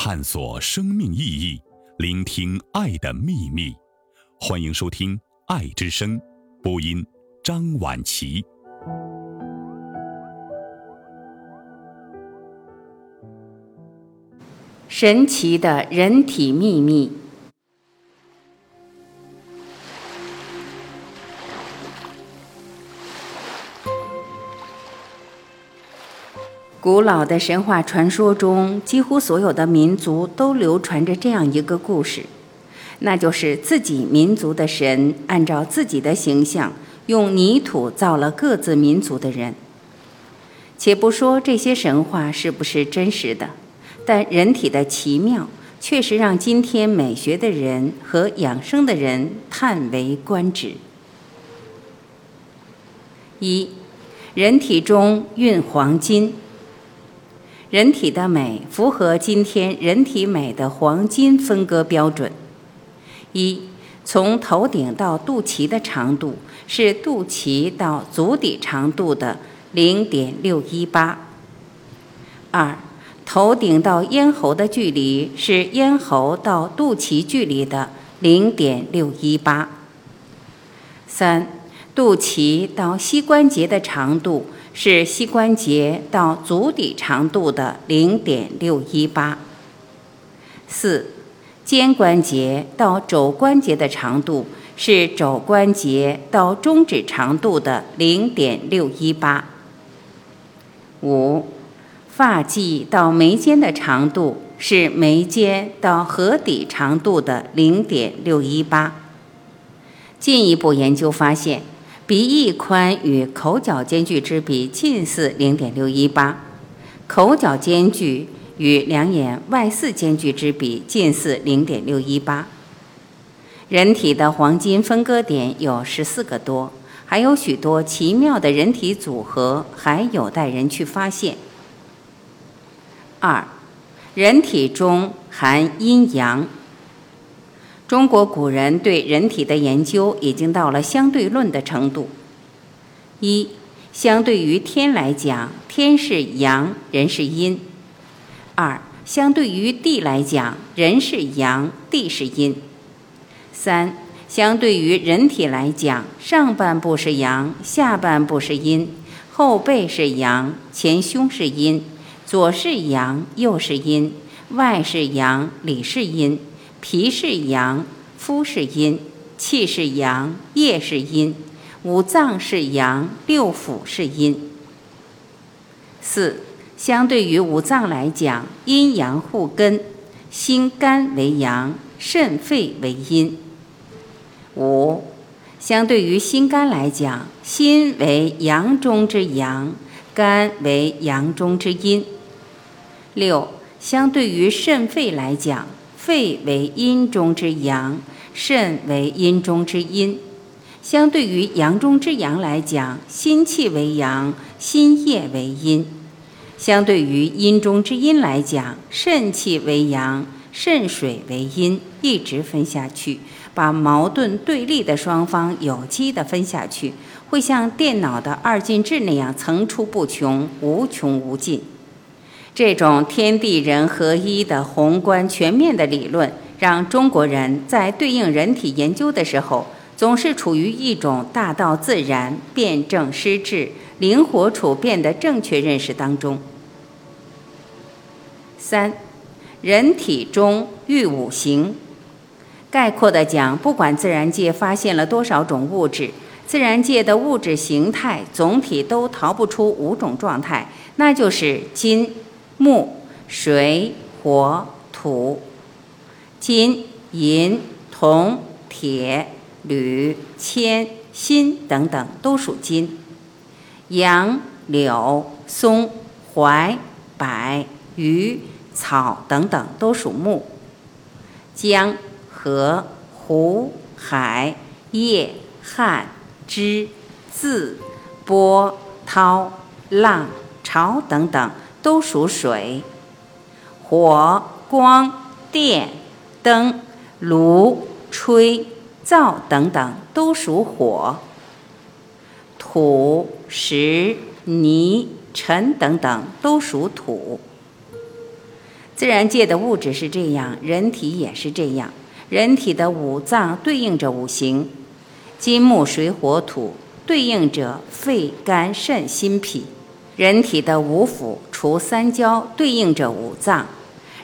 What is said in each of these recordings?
探索生命意义，聆听爱的秘密。欢迎收听《爱之声》，播音张婉琪。神奇的人体秘密。古老的神话传说中，几乎所有的民族都流传着这样一个故事，那就是自己民族的神按照自己的形象，用泥土造了各自民族的人。且不说这些神话是不是真实的，但人体的奇妙确实让今天美学的人和养生的人叹为观止。一，人体中蕴黄金。人体的美符合今天人体美的黄金分割标准：一，从头顶到肚脐的长度是肚脐到足底长度的零点六一八；二，头顶到咽喉的距离是咽喉到肚脐距离的零点六一八；三，肚脐到膝关节的长度。是膝关节到足底长度的零点六一八。四，肩关节到肘关节的长度是肘关节到中指长度的零点六一八。五，发际到眉间的长度是眉间到颌底长度的零点六一八。进一步研究发现。鼻翼宽与口角间距之比近似零点六一八，口角间距与两眼外四间距之比近似零点六一八。人体的黄金分割点有十四个多，还有许多奇妙的人体组合还有待人去发现。二，人体中含阴阳。中国古人对人体的研究已经到了相对论的程度。一，相对于天来讲，天是阳，人是阴；二，相对于地来讲，人是阳，地是阴；三，相对于人体来讲，上半部是阳，下半部是阴，后背是阳，前胸是阴，左是阳，右是阴，外是阳，里是阴。脾是阳，肤是阴，气是阳，液是阴，五脏是阳，六腑是阴。四，相对于五脏来讲，阴阳互根，心肝为阳，肾肺为阴。五，相对于心肝来讲，心为阳中之阳，肝为阳中之阴。六，相对于肾肺来讲。肺为阴中之阳，肾为阴中之阴。相对于阳中之阳来讲，心气为阳，心液为阴；相对于阴中之阴来讲，肾气为阳，肾水为阴。一直分下去，把矛盾对立的双方有机的分下去，会像电脑的二进制那样层出不穷，无穷无尽。这种天地人合一的宏观全面的理论，让中国人在对应人体研究的时候，总是处于一种大道自然、辩证施治、灵活处变的正确认识当中。三，人体中育五行。概括的讲，不管自然界发现了多少种物质，自然界的物质形态总体都逃不出五种状态，那就是金。木、水、火、土、金、银、铜、铁、铝、铅、锌等等都属金；杨、柳、松、槐、柏、榆、草等等都属木；江、河、湖、海、叶、旱、枝、字、波、涛、浪、潮等等。都属水，火、光、电、灯、炉、吹、灶等等都属火。土、石、泥、尘等等都属土。自然界的物质是这样，人体也是这样。人体的五脏对应着五行，金木水火土对应着肺肝肾心脾；人体的五腑除三焦对应着五脏；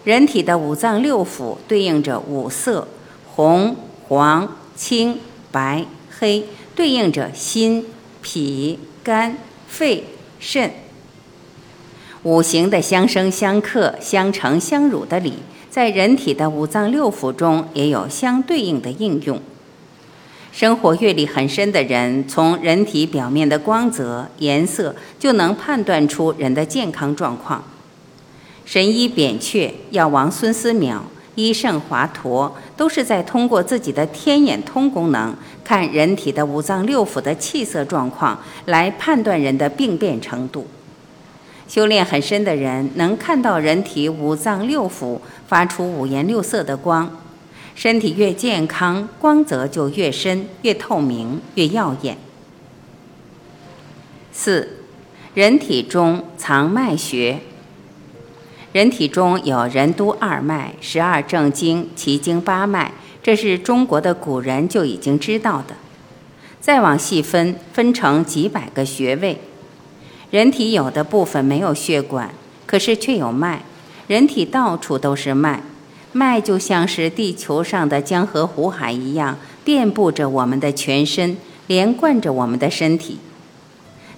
人体的五脏六腑对应着五色，红、黄、青、白、黑对应着心、脾、肝、肺、肾。五行的相生相克、相成相辱的理，在人体的五脏六腑中也有相对应的应用。生活阅历很深的人，从人体表面的光泽、颜色就能判断出人的健康状况。神医扁鹊、药王孙思邈、医圣华佗，都是在通过自己的天眼通功能，看人体的五脏六腑的气色状况，来判断人的病变程度。修炼很深的人能看到人体五脏六腑发出五颜六色的光，身体越健康，光泽就越深、越透明、越耀眼。四，人体中藏脉穴。人体中有任督二脉、十二正经、奇经八脉，这是中国的古人就已经知道的。再往细分，分成几百个穴位。人体有的部分没有血管，可是却有脉。人体到处都是脉，脉就像是地球上的江河湖海一样，遍布着我们的全身，连贯着我们的身体。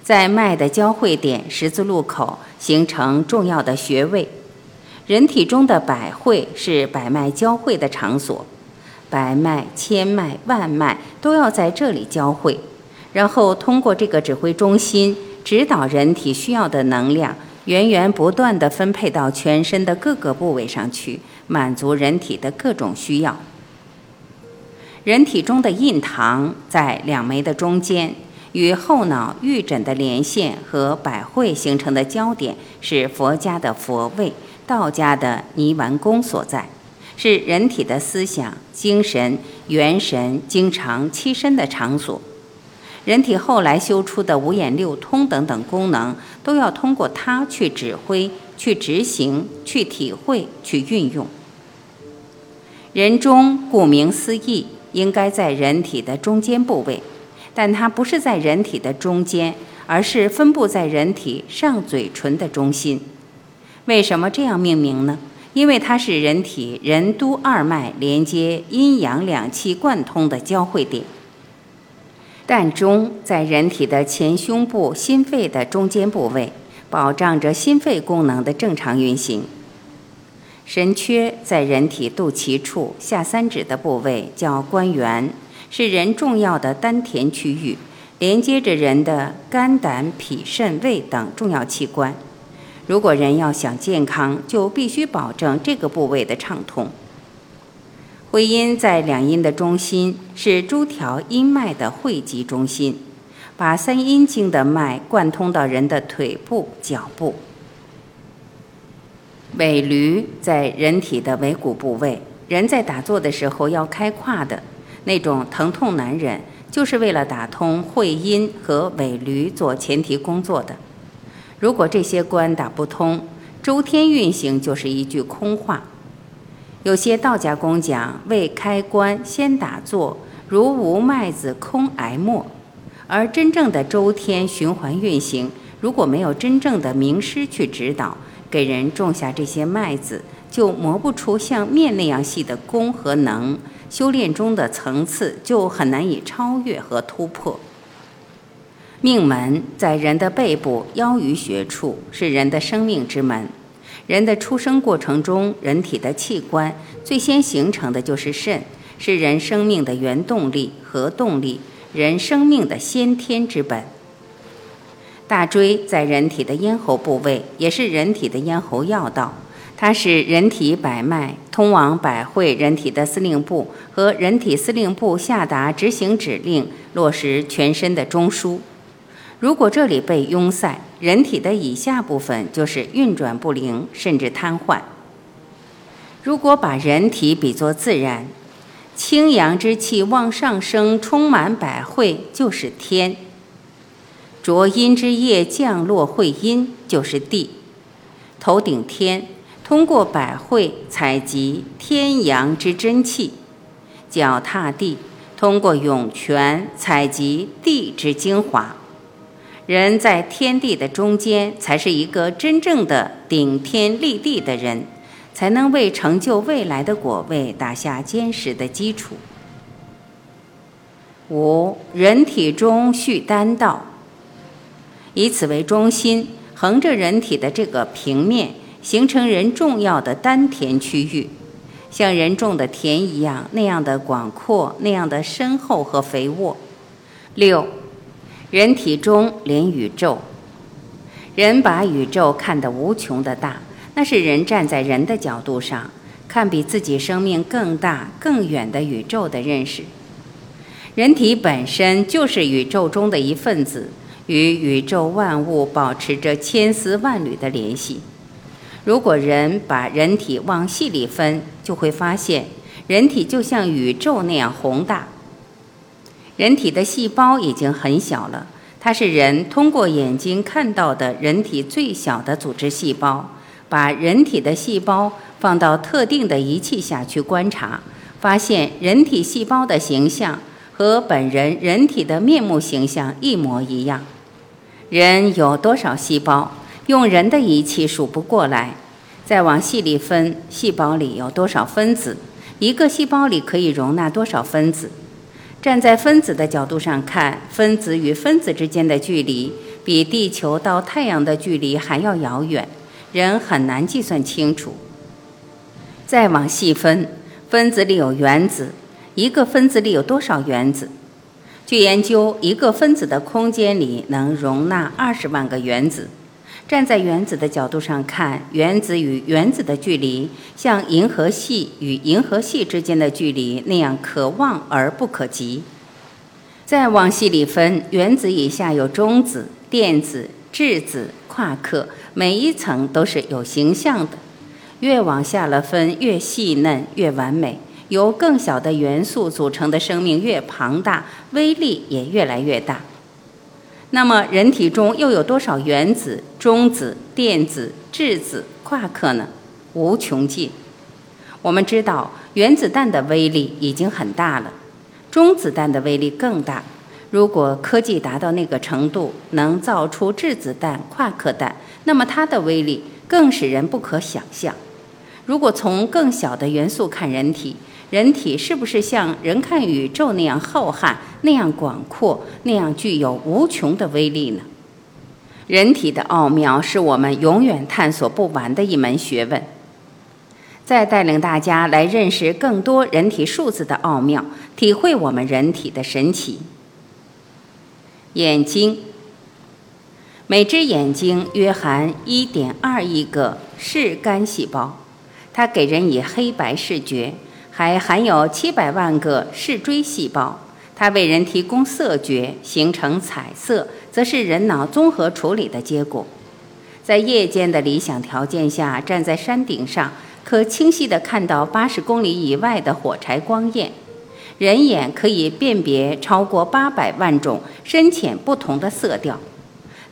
在脉的交汇点、十字路口形成重要的穴位。人体中的百会是百脉交汇的场所，百脉、千脉、万脉都要在这里交汇，然后通过这个指挥中心。指导人体需要的能量源源不断地分配到全身的各个部位上去，满足人体的各种需要。人体中的印堂在两眉的中间，与后脑玉枕的连线和百会形成的交点是佛家的佛位，道家的泥丸宫所在，是人体的思想、精神、元神经常栖身的场所。人体后来修出的五眼六通等等功能，都要通过它去指挥、去执行、去体会、去运用。人中顾名思义，应该在人体的中间部位，但它不是在人体的中间，而是分布在人体上嘴唇的中心。为什么这样命名呢？因为它是人体任督二脉连接阴阳两气贯通的交汇点。膻中在人体的前胸部心肺的中间部位，保障着心肺功能的正常运行。神阙在人体肚脐处下三指的部位叫关元，是人重要的丹田区域，连接着人的肝胆脾肾胃等重要器官。如果人要想健康，就必须保证这个部位的畅通。会阴在两阴的中心，是诸条阴脉的汇集中心，把三阴经的脉贯通到人的腿部、脚部。尾闾在人体的尾骨部位，人在打坐的时候要开胯的那种疼痛难忍，就是为了打通会阴和尾闾做前提工作的。如果这些关打不通，周天运行就是一句空话。有些道家公讲，未开关先打坐，如无麦子空挨磨。而真正的周天循环运行，如果没有真正的名师去指导，给人种下这些麦子，就磨不出像面那样细的功和能。修炼中的层次就很难以超越和突破。命门在人的背部腰俞穴处，是人的生命之门。人的出生过程中，人体的器官最先形成的就是肾，是人生命的原动力和动力，人生命的先天之本。大椎在人体的咽喉部位，也是人体的咽喉要道，它是人体百脉通往百会人体的司令部和人体司令部下达执行指令、落实全身的中枢。如果这里被拥塞，人体的以下部分就是运转不灵，甚至瘫痪。如果把人体比作自然，清阳之气往上升，充满百会，就是天；浊阴之液降落会阴，就是地。头顶天，通过百会采集天阳之真气；脚踏地，通过涌泉采集地之精华。人在天地的中间，才是一个真正的顶天立地的人，才能为成就未来的果位打下坚实的基础。五，人体中蓄丹道，以此为中心，横着人体的这个平面，形成人重要的丹田区域，像人种的田一样，那样的广阔，那样的深厚和肥沃。六。人体中连宇宙，人把宇宙看得无穷的大，那是人站在人的角度上看比自己生命更大、更远的宇宙的认识。人体本身就是宇宙中的一份子，与宇宙万物保持着千丝万缕的联系。如果人把人体往细里分，就会发现，人体就像宇宙那样宏大。人体的细胞已经很小了，它是人通过眼睛看到的人体最小的组织细胞。把人体的细胞放到特定的仪器下去观察，发现人体细胞的形象和本人人体的面目形象一模一样。人有多少细胞？用人的仪器数不过来。再往细里分，细胞里有多少分子？一个细胞里可以容纳多少分子？站在分子的角度上看，分子与分子之间的距离比地球到太阳的距离还要遥远，人很难计算清楚。再往细分，分子里有原子，一个分子里有多少原子？据研究，一个分子的空间里能容纳二十万个原子。站在原子的角度上看，原子与原子的距离，像银河系与银河系之间的距离那样可望而不可及。再往细里分，原子以下有中子、电子、质子、夸克，每一层都是有形象的。越往下了分，越细嫩，越完美。由更小的元素组成的生命越庞大，威力也越来越大。那么，人体中又有多少原子、中子、电子、质子、夸克呢？无穷尽。我们知道，原子弹的威力已经很大了，中子弹的威力更大。如果科技达到那个程度，能造出质子弹、夸克弹，那么它的威力更使人不可想象。如果从更小的元素看人体，人体是不是像人看宇宙那样浩瀚、那样广阔、那样具有无穷的威力呢？人体的奥妙是我们永远探索不完的一门学问。再带领大家来认识更多人体数字的奥妙，体会我们人体的神奇。眼睛，每只眼睛约含一点二亿个视杆细胞，它给人以黑白视觉。还含有七百万个视锥细胞，它为人提供色觉，形成彩色，则是人脑综合处理的结果。在夜间的理想条件下，站在山顶上，可清晰地看到八十公里以外的火柴光焰。人眼可以辨别超过八百万种深浅不同的色调。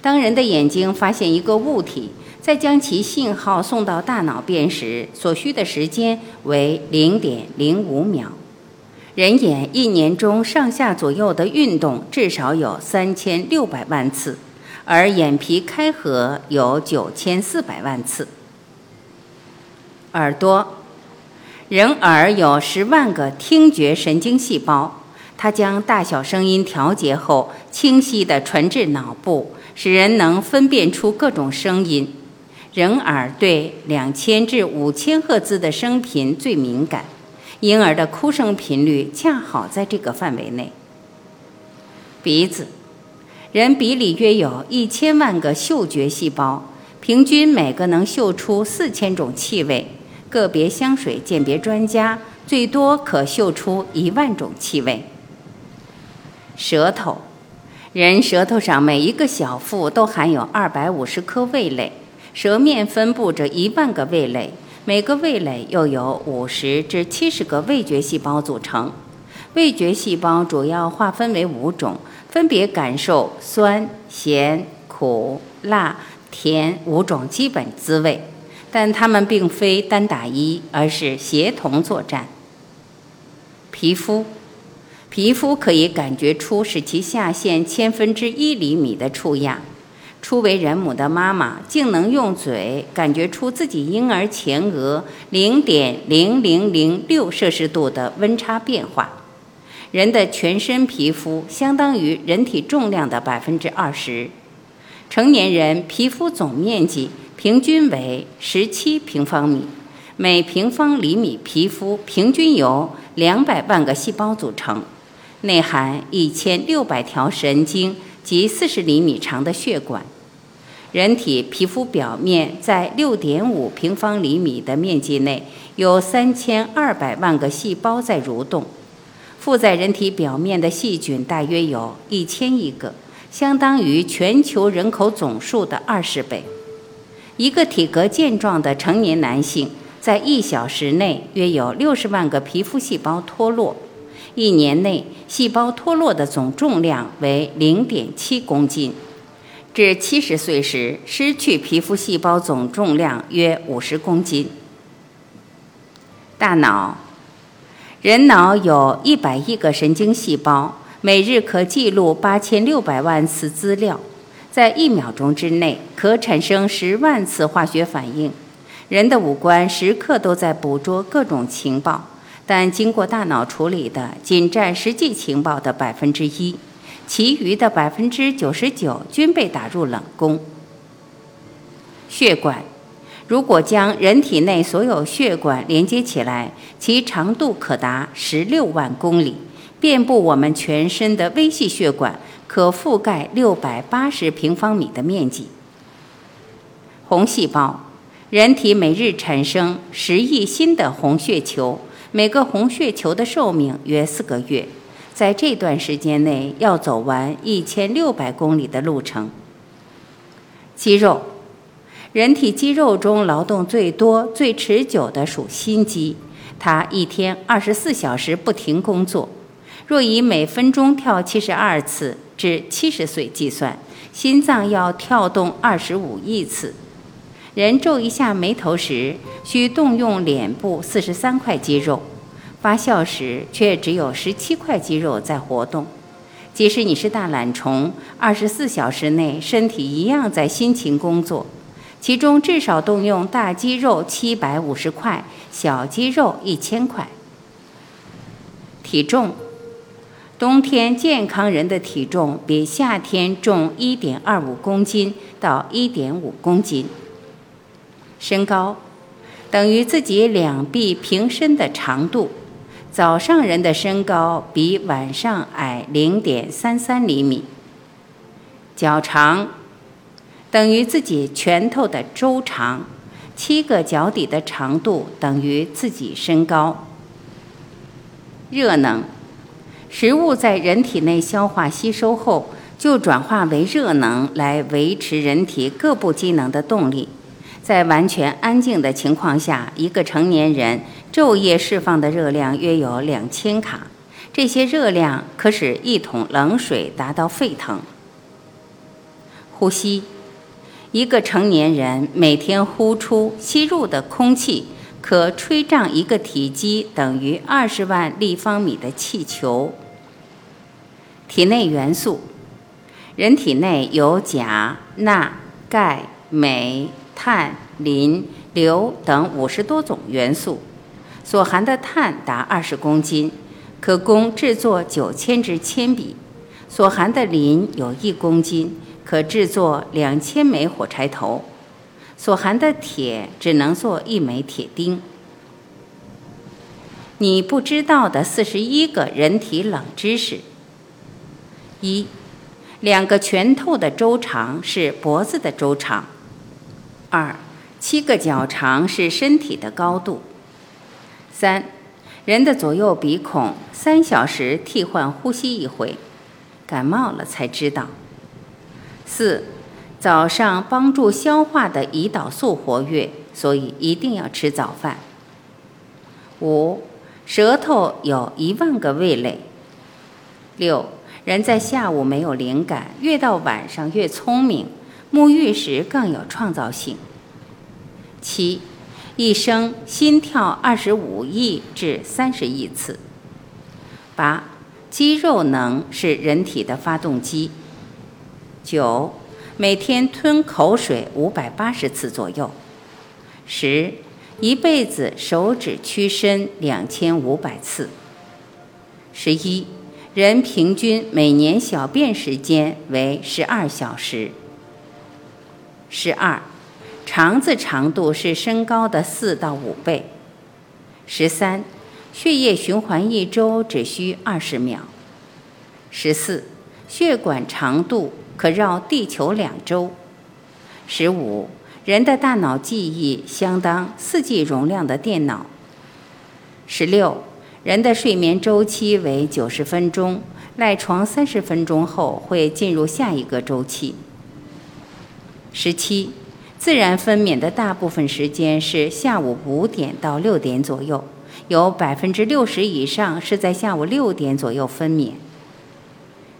当人的眼睛发现一个物体，再将其信号送到大脑辨识，所需的时间为零点零五秒。人眼一年中上下左右的运动至少有三千六百万次，而眼皮开合有九千四百万次。耳朵，人耳有十万个听觉神经细胞，它将大小声音调节后，清晰地传至脑部，使人能分辨出各种声音。人耳对两千至五千赫兹的声频最敏感，婴儿的哭声频率恰好在这个范围内。鼻子，人鼻里约有一千万个嗅觉细胞，平均每个能嗅出四千种气味，个别香水鉴别专家最多可嗅出一万种气味。舌头，人舌头上每一个小腹都含有二百五十颗味蕾。舌面分布着一万个味蕾，每个味蕾又有五十至七十个味觉细胞组成。味觉细胞主要划分为五种，分别感受酸、咸、苦、辣、甜五种基本滋味。但它们并非单打一，而是协同作战。皮肤，皮肤可以感觉出使其下限千分之一厘米的触压。初为人母的妈妈竟能用嘴感觉出自己婴儿前额零点零零零六摄氏度的温差变化。人的全身皮肤相当于人体重量的百分之二十。成年人皮肤总面积平均为十七平方米，每平方厘米皮肤平均由两百万个细胞组成，内含一千六百条神经及四十厘米长的血管。人体皮肤表面在六点五平方厘米的面积内有三千二百万个细胞在蠕动。附在人体表面的细菌大约有一千亿个，相当于全球人口总数的二十倍。一个体格健壮的成年男性在一小时内约有六十万个皮肤细胞脱落，一年内细胞脱落的总重量为零点七公斤。至七十岁时，失去皮肤细胞总重量约五十公斤。大脑。人脑有一百亿个神经细胞，每日可记录八千六百万次资料，在一秒钟之内可产生十万次化学反应。人的五官时刻都在捕捉各种情报，但经过大脑处理的仅占实际情报的百分之一，其余的百分之九十九均被打入冷宫。血管。如果将人体内所有血管连接起来，其长度可达十六万公里，遍布我们全身的微细血管可覆盖六百八十平方米的面积。红细胞，人体每日产生十亿新的红血球，每个红血球的寿命约四个月，在这段时间内要走完一千六百公里的路程。肌肉。人体肌肉中劳动最多、最持久的属心肌，它一天二十四小时不停工作。若以每分钟跳七十二次至七十岁计算，心脏要跳动二十五亿次。人皱一下眉头时，需动用脸部四十三块肌肉；发酵时，却只有十七块肌肉在活动。即使你是大懒虫，二十四小时内身体一样在辛勤工作。其中至少动用大肌肉七百五十块，小肌肉一千块。体重，冬天健康人的体重比夏天重一点二五公斤到一点五公斤。身高，等于自己两臂平伸的长度。早上人的身高比晚上矮零点三三厘米。脚长。等于自己拳头的周长，七个脚底的长度等于自己身高。热能，食物在人体内消化吸收后，就转化为热能来维持人体各部机能的动力。在完全安静的情况下，一个成年人昼夜释放的热量约有两千卡，这些热量可使一桶冷水达到沸腾。呼吸。一个成年人每天呼出、吸入的空气，可吹胀一个体积等于二十万立方米的气球。体内元素，人体内有钾、钠、钙、镁、碳、磷、硫等五十多种元素，所含的碳达二十公斤，可供制作九千支铅笔；所含的磷有一公斤。可制作两千枚火柴头，所含的铁只能做一枚铁钉。你不知道的四十一个人体冷知识：一，两个拳头的周长是脖子的周长；二，七个脚长是身体的高度；三，人的左右鼻孔三小时替换呼吸一回，感冒了才知道。四，早上帮助消化的胰岛素活跃，所以一定要吃早饭。五，舌头有一万个味蕾。六，人在下午没有灵感，越到晚上越聪明，沐浴时更有创造性。七，一生心跳二十五亿至三十亿次。八，肌肉能是人体的发动机。九，每天吞口水五百八十次左右。十，一辈子手指屈伸两千五百次。十一，人平均每年小便时间为十二小时。十二，肠子长度是身高的四到五倍。十三，血液循环一周只需二十秒。十四，血管长度可绕地球两周。十五，人的大脑记忆相当四 G 容量的电脑。十六，人的睡眠周期为九十分钟，赖床三十分钟后会进入下一个周期。十七，自然分娩的大部分时间是下午五点到六点左右，有百分之六十以上是在下午六点左右分娩。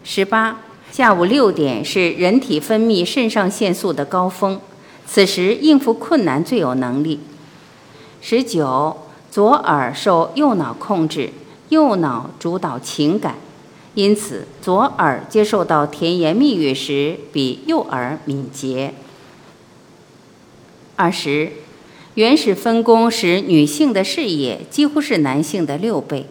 十八，下午六点是人体分泌肾上腺素的高峰，此时应付困难最有能力。十九，左耳受右脑控制，右脑主导情感，因此左耳接受到甜言蜜语时比右耳敏捷。二十，原始分工使女性的视野几乎是男性的六倍。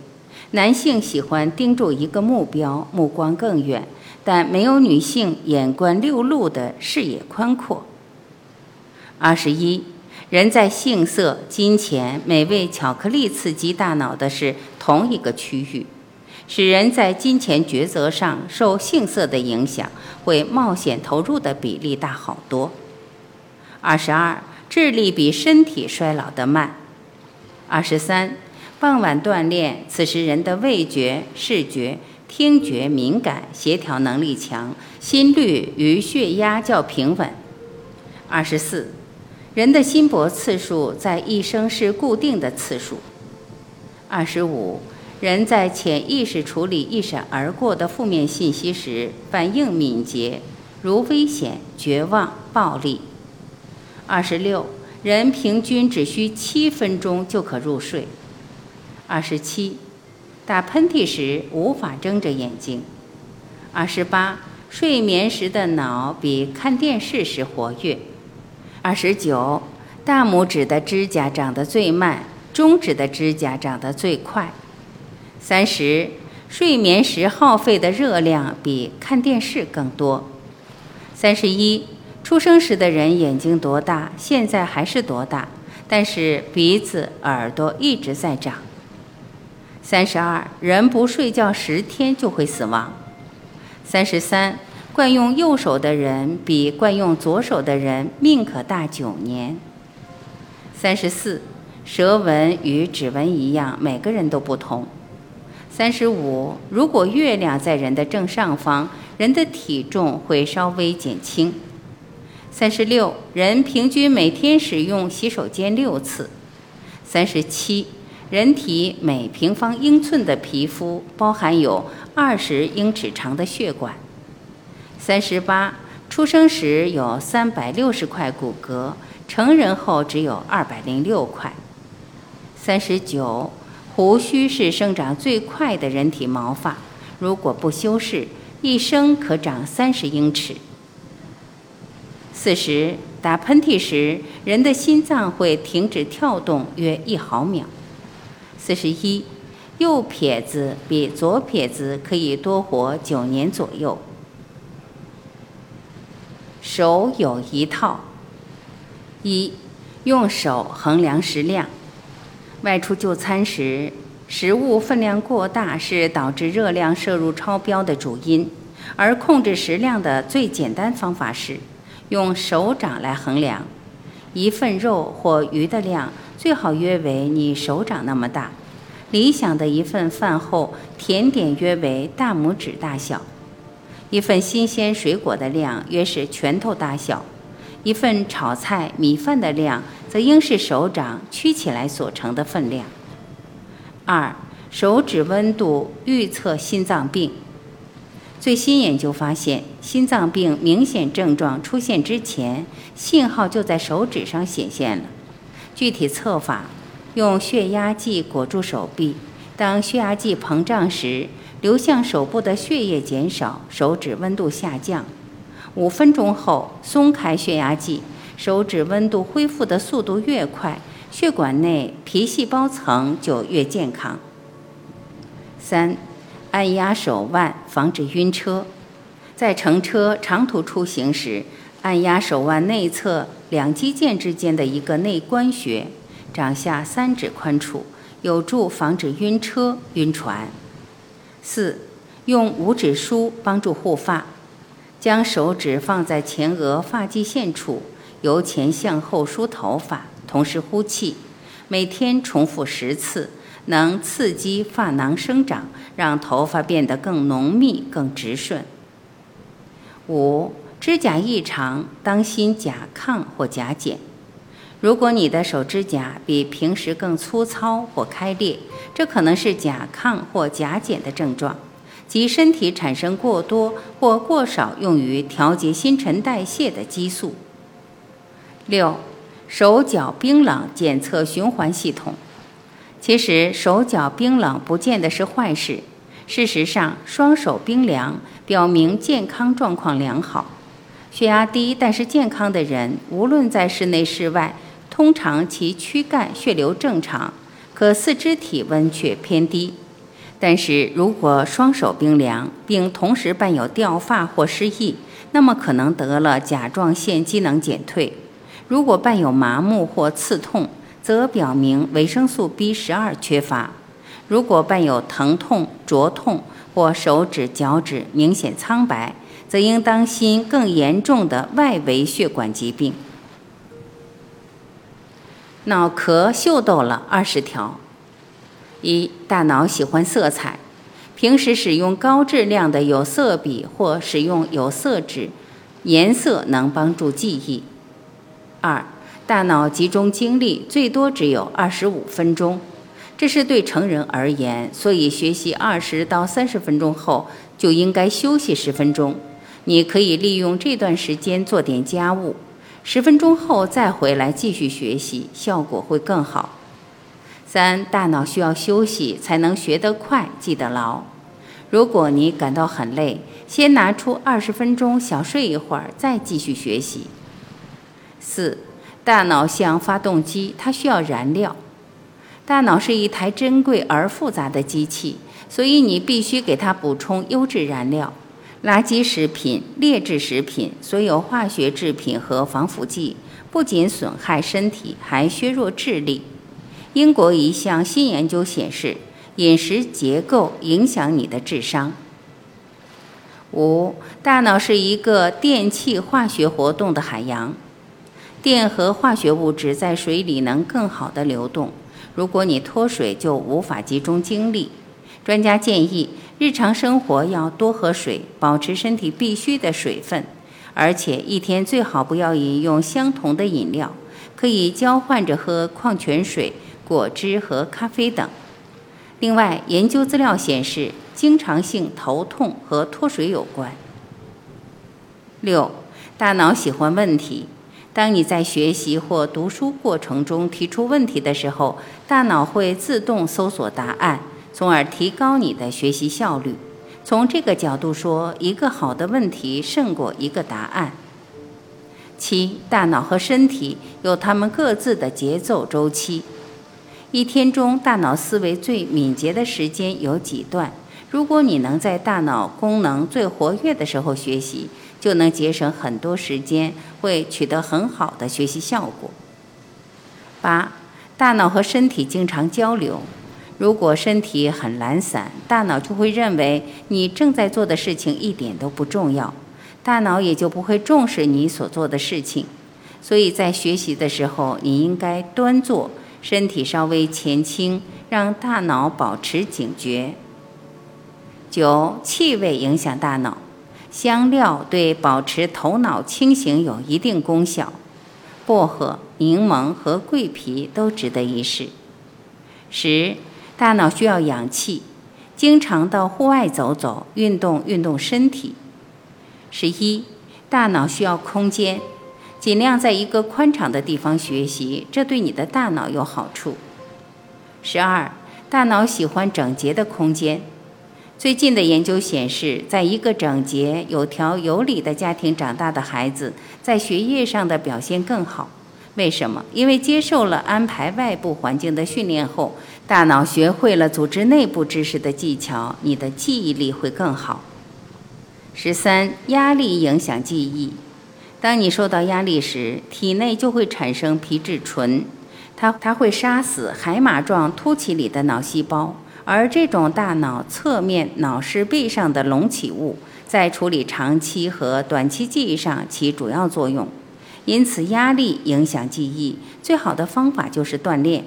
男性喜欢盯住一个目标，目光更远，但没有女性眼观六路的视野宽阔。二十一，人在性色、金钱、美味、巧克力刺激大脑的是同一个区域，使人在金钱抉择上受性色的影响，会冒险投入的比例大好多。二十二。智力比身体衰老得慢。二十三，傍晚锻炼，此时人的味觉、视觉、听觉敏感，协调能力强，心率与血压较平稳。二十四，人的心搏次数在一生是固定的次数。二十五，人在潜意识处理一闪而过的负面信息时，反应敏捷，如危险、绝望、暴力。二十六，人平均只需七分钟就可入睡。二十七，打喷嚏时无法睁着眼睛。二十八，睡眠时的脑比看电视时活跃。二十九，大拇指的指甲长得最慢，中指的指甲长得最快。三十，睡眠时耗费的热量比看电视更多。三十一。出生时的人眼睛多大，现在还是多大，但是鼻子、耳朵一直在长。三十二，人不睡觉十天就会死亡。三十三，惯用右手的人比惯用左手的人命可大九年。三十四，舌纹与指纹一样，每个人都不同。三十五，如果月亮在人的正上方，人的体重会稍微减轻。三十六，人平均每天使用洗手间六次。三十七，人体每平方英寸的皮肤包含有二十英尺长的血管。三十八，出生时有三百六十块骨骼，成人后只有二百零六块。三十九，胡须是生长最快的人体毛发，如果不修饰，一生可长三十英尺。四十，打喷嚏时，人的心脏会停止跳动约一毫秒。四十一，右撇子比左撇子可以多活九年左右。手有一套：一，用手衡量食量。外出就餐时，食物分量过大是导致热量摄入超标的主因，而控制食量的最简单方法是。用手掌来衡量，一份肉或鱼的量最好约为你手掌那么大。理想的一份饭后甜点约为大拇指大小。一份新鲜水果的量约是拳头大小。一份炒菜米饭的量则应是手掌曲起来所成的分量。二，手指温度预测心脏病。最新研究发现，心脏病明显症状出现之前，信号就在手指上显现了。具体测法：用血压计裹住手臂，当血压计膨胀时，流向手部的血液减少，手指温度下降。五分钟后，松开血压计，手指温度恢复的速度越快，血管内皮细胞层就越健康。三，按压手腕防止晕车。在乘车长途出行时，按压手腕内侧两肌腱之间的一个内关穴，掌下三指宽处，有助防止晕车、晕船。四，用五指梳帮助护发。将手指放在前额发际线处，由前向后梳头发，同时呼气，每天重复十次，能刺激发囊生长，让头发变得更浓密、更直顺。五、指甲异常，当心甲亢或甲减。如果你的手指甲比平时更粗糙或开裂，这可能是甲亢或甲减的症状。即身体产生过多或过少用于调节新陈代谢的激素。六，手脚冰冷检测循环系统。其实手脚冰冷不见得是坏事。事实上，双手冰凉表明健康状况良好。血压低但是健康的人，无论在室内室外，通常其躯干血流正常，可四肢体温却偏低。但是如果双手冰凉，并同时伴有掉发或失忆，那么可能得了甲状腺机能减退；如果伴有麻木或刺痛，则表明维生素 B 十二缺乏；如果伴有疼痛、灼痛或手指、脚趾明显苍白，则应当心更严重的外围血管疾病。脑壳秀逗了二十条。一大脑喜欢色彩，平时使用高质量的有色笔或使用有色纸，颜色能帮助记忆。二大脑集中精力最多只有二十五分钟，这是对成人而言，所以学习二十到三十分钟后就应该休息十分钟。你可以利用这段时间做点家务，十分钟后再回来继续学习，效果会更好。三大脑需要休息才能学得快、记得牢。如果你感到很累，先拿出二十分钟小睡一会儿，再继续学习。四大脑像发动机，它需要燃料。大脑是一台珍贵而复杂的机器，所以你必须给它补充优质燃料。垃圾食品、劣质食品、所有化学制品和防腐剂，不仅损害身体，还削弱智力。英国一项新研究显示，饮食结构影响你的智商。五，大脑是一个电气化学活动的海洋，电和化学物质在水里能更好的流动。如果你脱水，就无法集中精力。专家建议，日常生活要多喝水，保持身体必需的水分，而且一天最好不要饮用相同的饮料，可以交换着喝矿泉水。果汁和咖啡等。另外，研究资料显示，经常性头痛和脱水有关。六，大脑喜欢问题。当你在学习或读书过程中提出问题的时候，大脑会自动搜索答案，从而提高你的学习效率。从这个角度说，一个好的问题胜过一个答案。七，大脑和身体有它们各自的节奏周期。一天中，大脑思维最敏捷的时间有几段？如果你能在大脑功能最活跃的时候学习，就能节省很多时间，会取得很好的学习效果。八，大脑和身体经常交流。如果身体很懒散，大脑就会认为你正在做的事情一点都不重要，大脑也就不会重视你所做的事情。所以在学习的时候，你应该端坐。身体稍微前倾，让大脑保持警觉。九，气味影响大脑，香料对保持头脑清醒有一定功效，薄荷、柠檬和桂皮都值得一试。十，大脑需要氧气，经常到户外走走，运动运动身体。十一，大脑需要空间。尽量在一个宽敞的地方学习，这对你的大脑有好处。十二，大脑喜欢整洁的空间。最近的研究显示，在一个整洁、有条有理的家庭长大的孩子，在学业上的表现更好。为什么？因为接受了安排外部环境的训练后，大脑学会了组织内部知识的技巧，你的记忆力会更好。十三，压力影响记忆。当你受到压力时，体内就会产生皮质醇，它它会杀死海马状突起里的脑细胞。而这种大脑侧面脑室壁上的隆起物，在处理长期和短期记忆上起主要作用，因此压力影响记忆，最好的方法就是锻炼。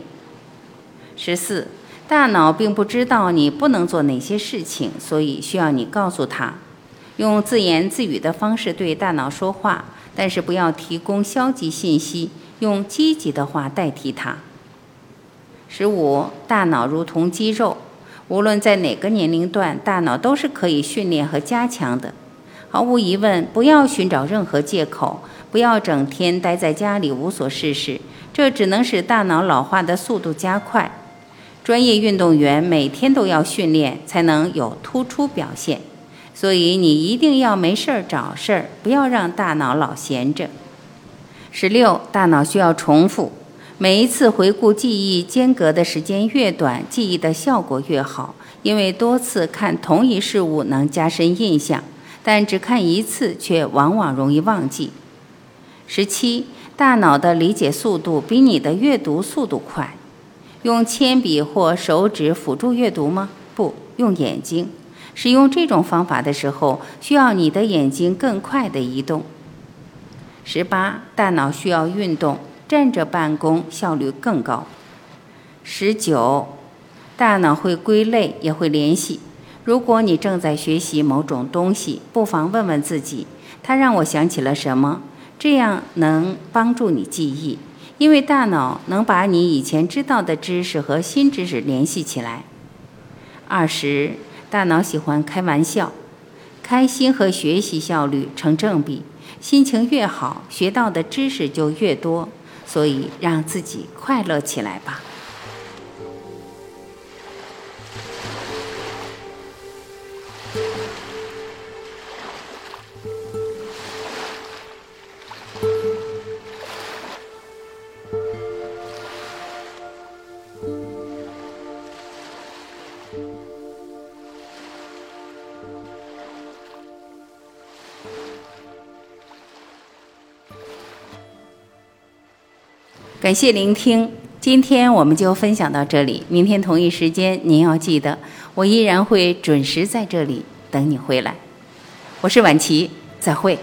十四，大脑并不知道你不能做哪些事情，所以需要你告诉他，用自言自语的方式对大脑说话，但是不要提供消极信息，用积极的话代替它。十五，大脑如同肌肉。无论在哪个年龄段，大脑都是可以训练和加强的。毫无疑问，不要寻找任何借口，不要整天待在家里无所事事，这只能使大脑老化的速度加快。专业运动员每天都要训练，才能有突出表现。所以你一定要没事儿找事儿，不要让大脑老闲着。十六，大脑需要重复。每一次回顾记忆间隔的时间越短，记忆的效果越好。因为多次看同一事物能加深印象，但只看一次却往往容易忘记。十七，大脑的理解速度比你的阅读速度快。用铅笔或手指辅助阅读吗？不用眼睛。使用这种方法的时候，需要你的眼睛更快地移动。十八，大脑需要运动。站着办公效率更高。十九，大脑会归类，也会联系。如果你正在学习某种东西，不妨问问自己：它让我想起了什么？这样能帮助你记忆，因为大脑能把你以前知道的知识和新知识联系起来。二十，大脑喜欢开玩笑，开心和学习效率成正比。心情越好，学到的知识就越多。所以，让自己快乐起来吧。感谢聆听，今天我们就分享到这里。明天同一时间，您要记得，我依然会准时在这里等你回来。我是婉琪，再会。